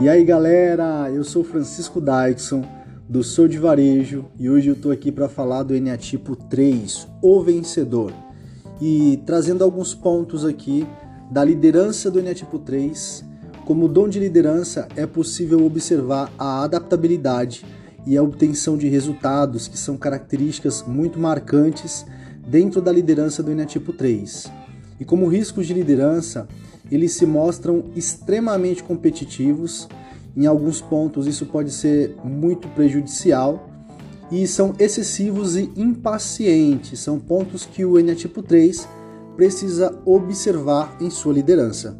E aí galera, eu sou Francisco Dyson do Sou de Varejo e hoje eu tô aqui para falar do Eneatipo 3, o vencedor. E trazendo alguns pontos aqui da liderança do Eneatipo 3. Como dom de liderança, é possível observar a adaptabilidade e a obtenção de resultados que são características muito marcantes dentro da liderança do Eneatipo 3. E como riscos de liderança, eles se mostram extremamente competitivos. Em alguns pontos, isso pode ser muito prejudicial e são excessivos e impacientes. São pontos que o Eneatipo 3 precisa observar em sua liderança.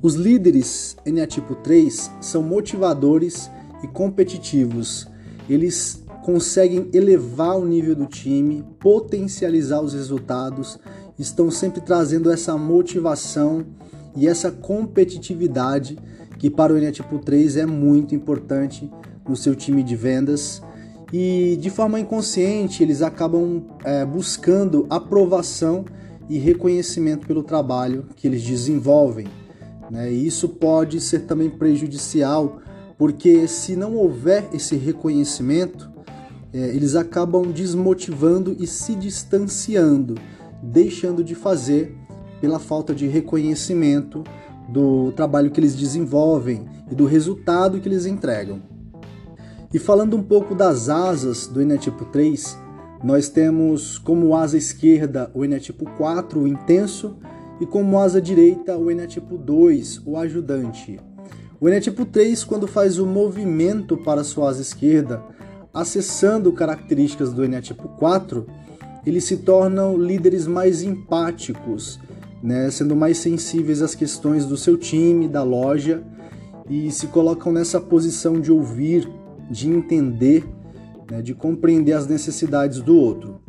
Os líderes Eneatipo 3 são motivadores e competitivos. Eles conseguem elevar o nível do time, potencializar os resultados, estão sempre trazendo essa motivação e essa competitividade que para o Eneatipo 3 é muito importante no seu time de vendas. E de forma inconsciente eles acabam é, buscando aprovação e reconhecimento pelo trabalho que eles desenvolvem. Né? E isso pode ser também prejudicial, porque se não houver esse reconhecimento, é, eles acabam desmotivando e se distanciando, deixando de fazer pela falta de reconhecimento do trabalho que eles desenvolvem e do resultado que eles entregam. E falando um pouco das asas do Eneatipo 3, nós temos como asa esquerda o Eneatipo 4, o intenso, e como asa direita o Eneatipo 2, o ajudante. O Eneatipo 3, quando faz o movimento para sua asa esquerda, acessando características do Eneatipo 4, eles se tornam líderes mais empáticos, né, sendo mais sensíveis às questões do seu time, da loja, e se colocam nessa posição de ouvir, de entender, né, de compreender as necessidades do outro.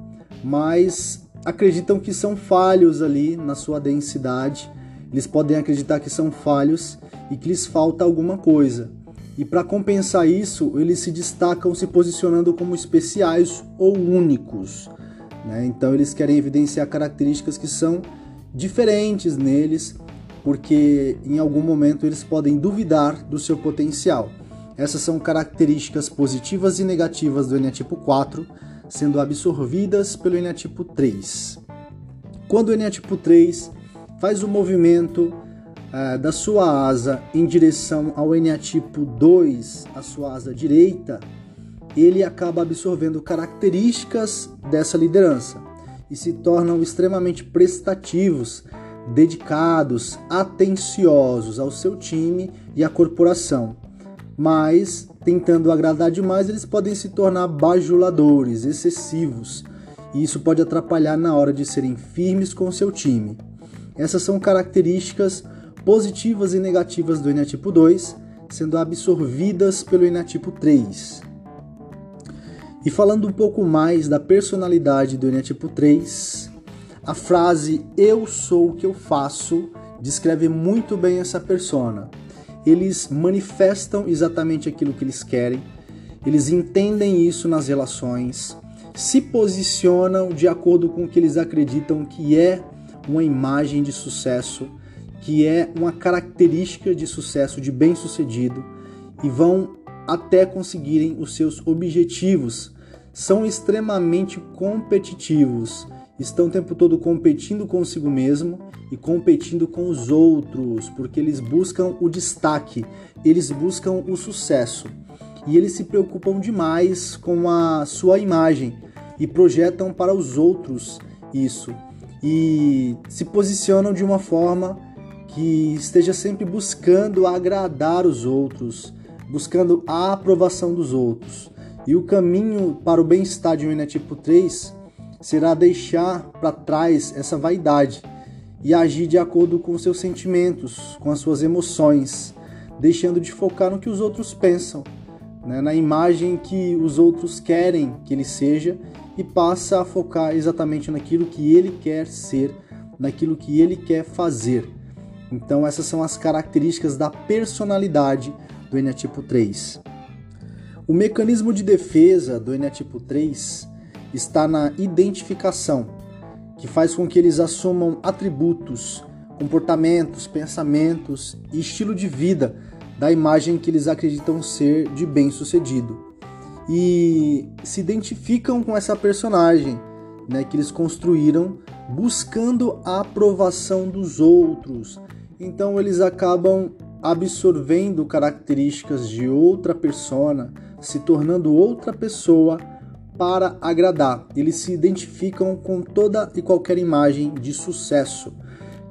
Mas acreditam que são falhos ali na sua densidade, eles podem acreditar que são falhos e que lhes falta alguma coisa. E para compensar isso, eles se destacam se posicionando como especiais ou únicos. Né? Então, eles querem evidenciar características que são diferentes neles, porque em algum momento eles podem duvidar do seu potencial. Essas são características positivas e negativas do Eneatipo 4, sendo absorvidas pelo Eneatipo 3. Quando o Eneatipo 3 faz o movimento uh, da sua asa em direção ao Eneatipo 2, a sua asa direita, ele acaba absorvendo características dessa liderança e se tornam extremamente prestativos, dedicados, atenciosos ao seu time e à corporação. Mas, tentando agradar demais, eles podem se tornar bajuladores, excessivos, e isso pode atrapalhar na hora de serem firmes com seu time. Essas são características positivas e negativas do Enatipo 2, sendo absorvidas pelo Enatipo 3. E falando um pouco mais da personalidade do Eneatipo 3, a frase eu sou o que eu faço descreve muito bem essa persona. Eles manifestam exatamente aquilo que eles querem, eles entendem isso nas relações, se posicionam de acordo com o que eles acreditam que é uma imagem de sucesso, que é uma característica de sucesso, de bem-sucedido, e vão até conseguirem os seus objetivos são extremamente competitivos, estão o tempo todo competindo consigo mesmo e competindo com os outros, porque eles buscam o destaque, eles buscam o sucesso. E eles se preocupam demais com a sua imagem e projetam para os outros isso. E se posicionam de uma forma que esteja sempre buscando agradar os outros, buscando a aprovação dos outros. E o caminho para o bem-estar de um Eneatipo 3 será deixar para trás essa vaidade e agir de acordo com seus sentimentos, com as suas emoções, deixando de focar no que os outros pensam, né, na imagem que os outros querem que ele seja e passa a focar exatamente naquilo que ele quer ser, naquilo que ele quer fazer. Então, essas são as características da personalidade do Eneatipo 3. O mecanismo de defesa do Eneatipo 3 está na identificação, que faz com que eles assumam atributos, comportamentos, pensamentos e estilo de vida da imagem que eles acreditam ser de bem-sucedido. E se identificam com essa personagem né, que eles construíram buscando a aprovação dos outros. Então eles acabam absorvendo características de outra persona, se tornando outra pessoa para agradar. Eles se identificam com toda e qualquer imagem de sucesso.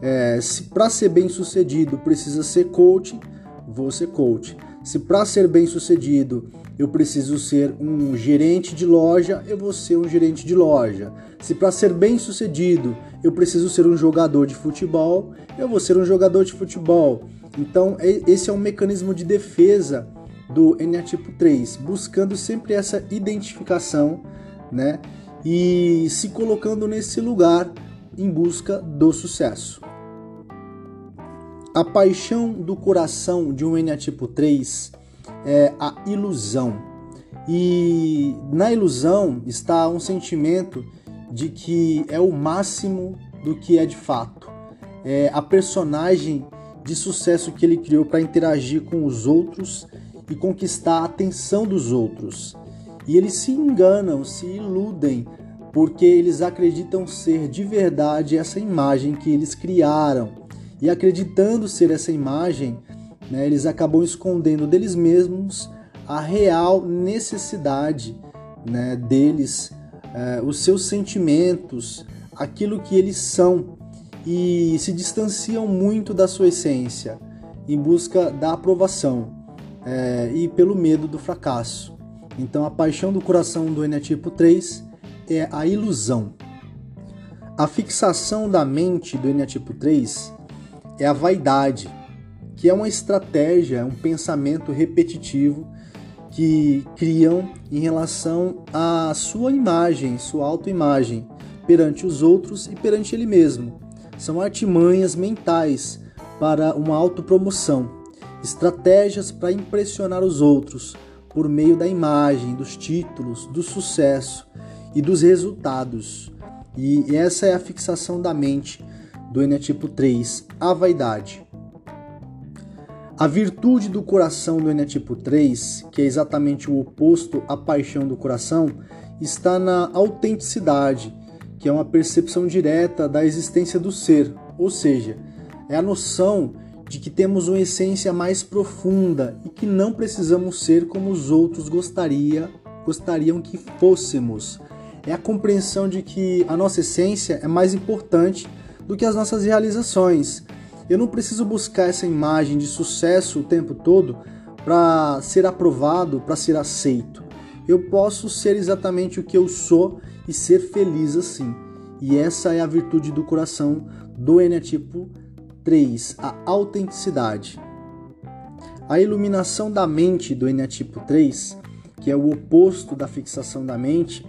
É, se para ser bem sucedido precisa ser coach, vou ser coach. Se para ser bem sucedido eu preciso ser um gerente de loja, eu vou ser um gerente de loja. Se para ser bem sucedido eu preciso ser um jogador de futebol, eu vou ser um jogador de futebol. Então, esse é um mecanismo de defesa do eneatipo 3, buscando sempre essa identificação, né? E se colocando nesse lugar em busca do sucesso. A paixão do coração de um eneatipo 3 é a ilusão. E na ilusão está um sentimento de que é o máximo do que é de fato. É a personagem de sucesso que ele criou para interagir com os outros e conquistar a atenção dos outros. E eles se enganam, se iludem, porque eles acreditam ser de verdade essa imagem que eles criaram. E acreditando ser essa imagem, né, eles acabam escondendo deles mesmos a real necessidade né, deles, é, os seus sentimentos, aquilo que eles são e se distanciam muito da sua essência em busca da aprovação é, e pelo medo do fracasso. Então, a paixão do coração do Eneatipo 3 é a ilusão. A fixação da mente do Eneatipo 3 é a vaidade, que é uma estratégia, é um pensamento repetitivo que criam em relação à sua imagem, sua autoimagem, perante os outros e perante ele mesmo. São artimanhas mentais para uma autopromoção estratégias para impressionar os outros por meio da imagem, dos títulos, do sucesso e dos resultados. E essa é a fixação da mente do Enetipo 3, a vaidade. A virtude do coração do Enetipo 3, que é exatamente o oposto à paixão do coração, está na autenticidade, que é uma percepção direta da existência do ser, ou seja, é a noção de que temos uma essência mais profunda e que não precisamos ser como os outros gostaria, gostariam que fôssemos. É a compreensão de que a nossa essência é mais importante do que as nossas realizações. Eu não preciso buscar essa imagem de sucesso o tempo todo para ser aprovado, para ser aceito. Eu posso ser exatamente o que eu sou e ser feliz assim. E essa é a virtude do coração do Enetipo 3. A autenticidade. A iluminação da mente do Enneatipo 3, que é o oposto da fixação da mente,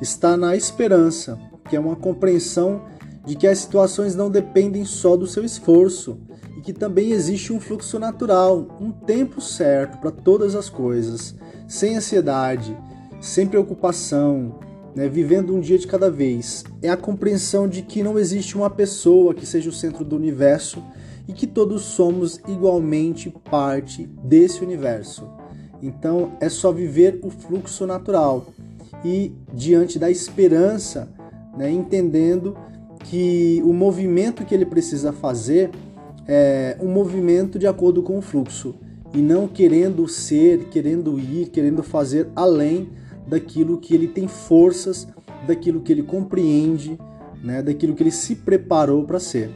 está na esperança, que é uma compreensão de que as situações não dependem só do seu esforço e que também existe um fluxo natural, um tempo certo para todas as coisas, sem ansiedade, sem preocupação, né, vivendo um dia de cada vez, é a compreensão de que não existe uma pessoa que seja o centro do universo e que todos somos igualmente parte desse universo. Então é só viver o fluxo natural e diante da esperança, né, entendendo que o movimento que ele precisa fazer é um movimento de acordo com o fluxo e não querendo ser, querendo ir, querendo fazer além daquilo que ele tem forças, daquilo que ele compreende, né, daquilo que ele se preparou para ser.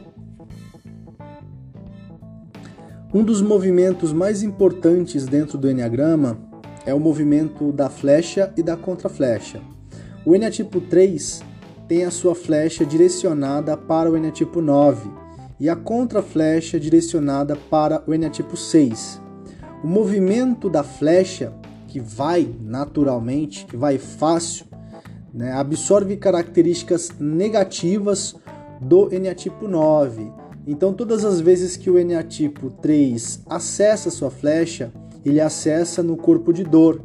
Um dos movimentos mais importantes dentro do Enneagrama é o movimento da flecha e da contraflecha. O Enneatipo 3 tem a sua flecha direcionada para o Enneatipo 9 e a contraflecha direcionada para o Enneatipo 6. O movimento da flecha que vai naturalmente, que vai fácil, né, absorve características negativas do eneatipo 9. Então, todas as vezes que o eneatipo 3 acessa sua flecha, ele acessa no corpo de dor,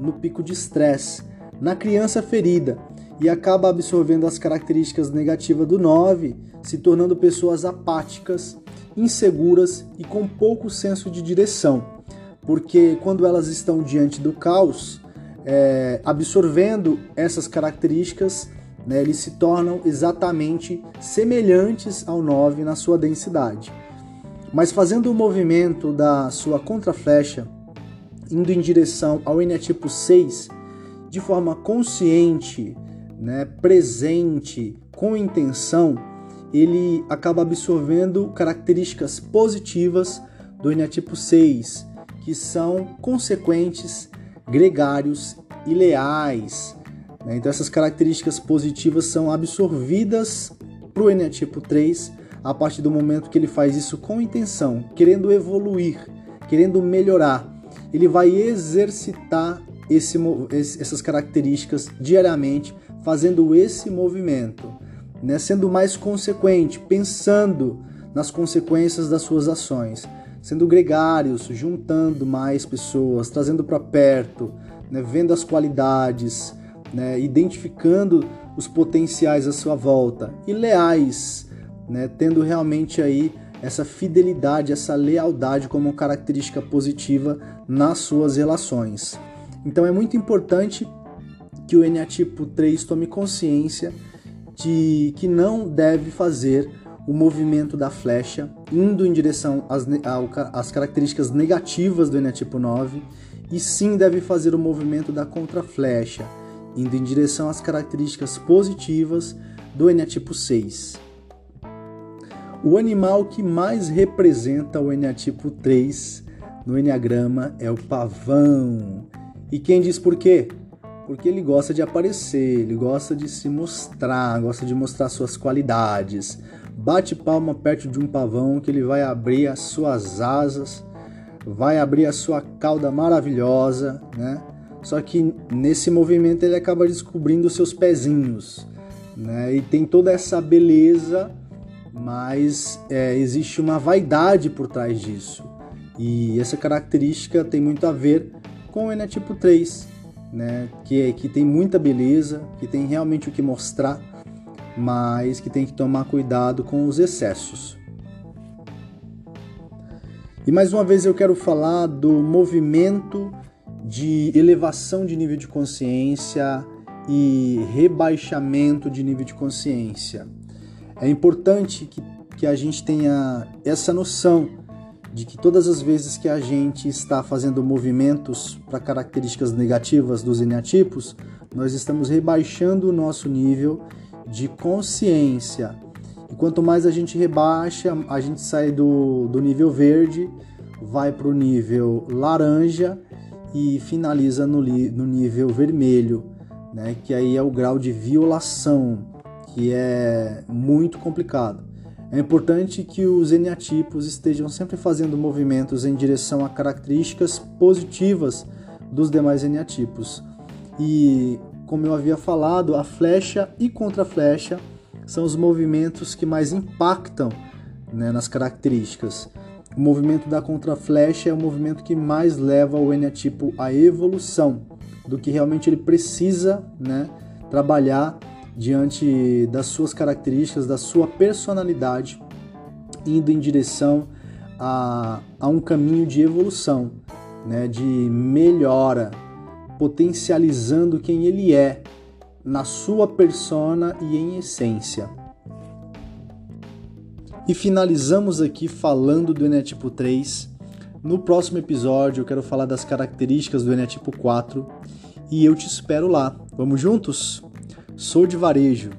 no pico de estresse, na criança ferida e acaba absorvendo as características negativas do 9, se tornando pessoas apáticas inseguras e com pouco senso de direção, porque quando elas estão diante do caos, é, absorvendo essas características, né, eles se tornam exatamente semelhantes ao 9 na sua densidade. Mas fazendo o movimento da sua contraflecha, indo em direção ao eneatipo 6, de forma consciente, né, presente, com intenção, ele acaba absorvendo características positivas do eneatipo 6, que são consequentes, gregários e leais. Né? Então, essas características positivas são absorvidas para o eneatipo 3 a partir do momento que ele faz isso com intenção, querendo evoluir, querendo melhorar. Ele vai exercitar esse, essas características diariamente, fazendo esse movimento né, sendo mais consequente, pensando nas consequências das suas ações, sendo gregários, juntando mais pessoas, trazendo para perto, né, vendo as qualidades, né, identificando os potenciais à sua volta e leais, né, tendo realmente aí essa fidelidade, essa lealdade como característica positiva nas suas relações. Então é muito importante que o eneatipo 3 tome consciência de que não deve fazer o movimento da flecha indo em direção às, às características negativas do Enetipo 9 e sim deve fazer o movimento da contraflecha indo em direção às características positivas do Enetipo 6. O animal que mais representa o Enetipo 3 no Enneagrama é o pavão. E quem diz por quê? Porque ele gosta de aparecer, ele gosta de se mostrar, gosta de mostrar suas qualidades. Bate palma perto de um pavão que ele vai abrir as suas asas, vai abrir a sua cauda maravilhosa, né? Só que nesse movimento ele acaba descobrindo seus pezinhos, né? E tem toda essa beleza, mas é, existe uma vaidade por trás disso. E essa característica tem muito a ver com o Enetipo 3, né? Que, que tem muita beleza, que tem realmente o que mostrar, mas que tem que tomar cuidado com os excessos. E mais uma vez eu quero falar do movimento de elevação de nível de consciência e rebaixamento de nível de consciência. É importante que, que a gente tenha essa noção de que todas as vezes que a gente está fazendo movimentos para características negativas dos eneatipos, nós estamos rebaixando o nosso nível de consciência. E quanto mais a gente rebaixa, a gente sai do, do nível verde, vai para o nível laranja e finaliza no, no nível vermelho, né? que aí é o grau de violação, que é muito complicado. É importante que os eneatipos estejam sempre fazendo movimentos em direção a características positivas dos demais eneatipos. E, como eu havia falado, a flecha e contra-flecha são os movimentos que mais impactam né, nas características. O movimento da contra-flecha é o movimento que mais leva o eneatipo à evolução, do que realmente ele precisa né, trabalhar diante das suas características, da sua personalidade, indo em direção a, a um caminho de evolução, né, de melhora, potencializando quem ele é na sua persona e em essência. E finalizamos aqui falando do Enetipo 3. No próximo episódio eu quero falar das características do Enetipo 4 e eu te espero lá. Vamos juntos? Sou de varejo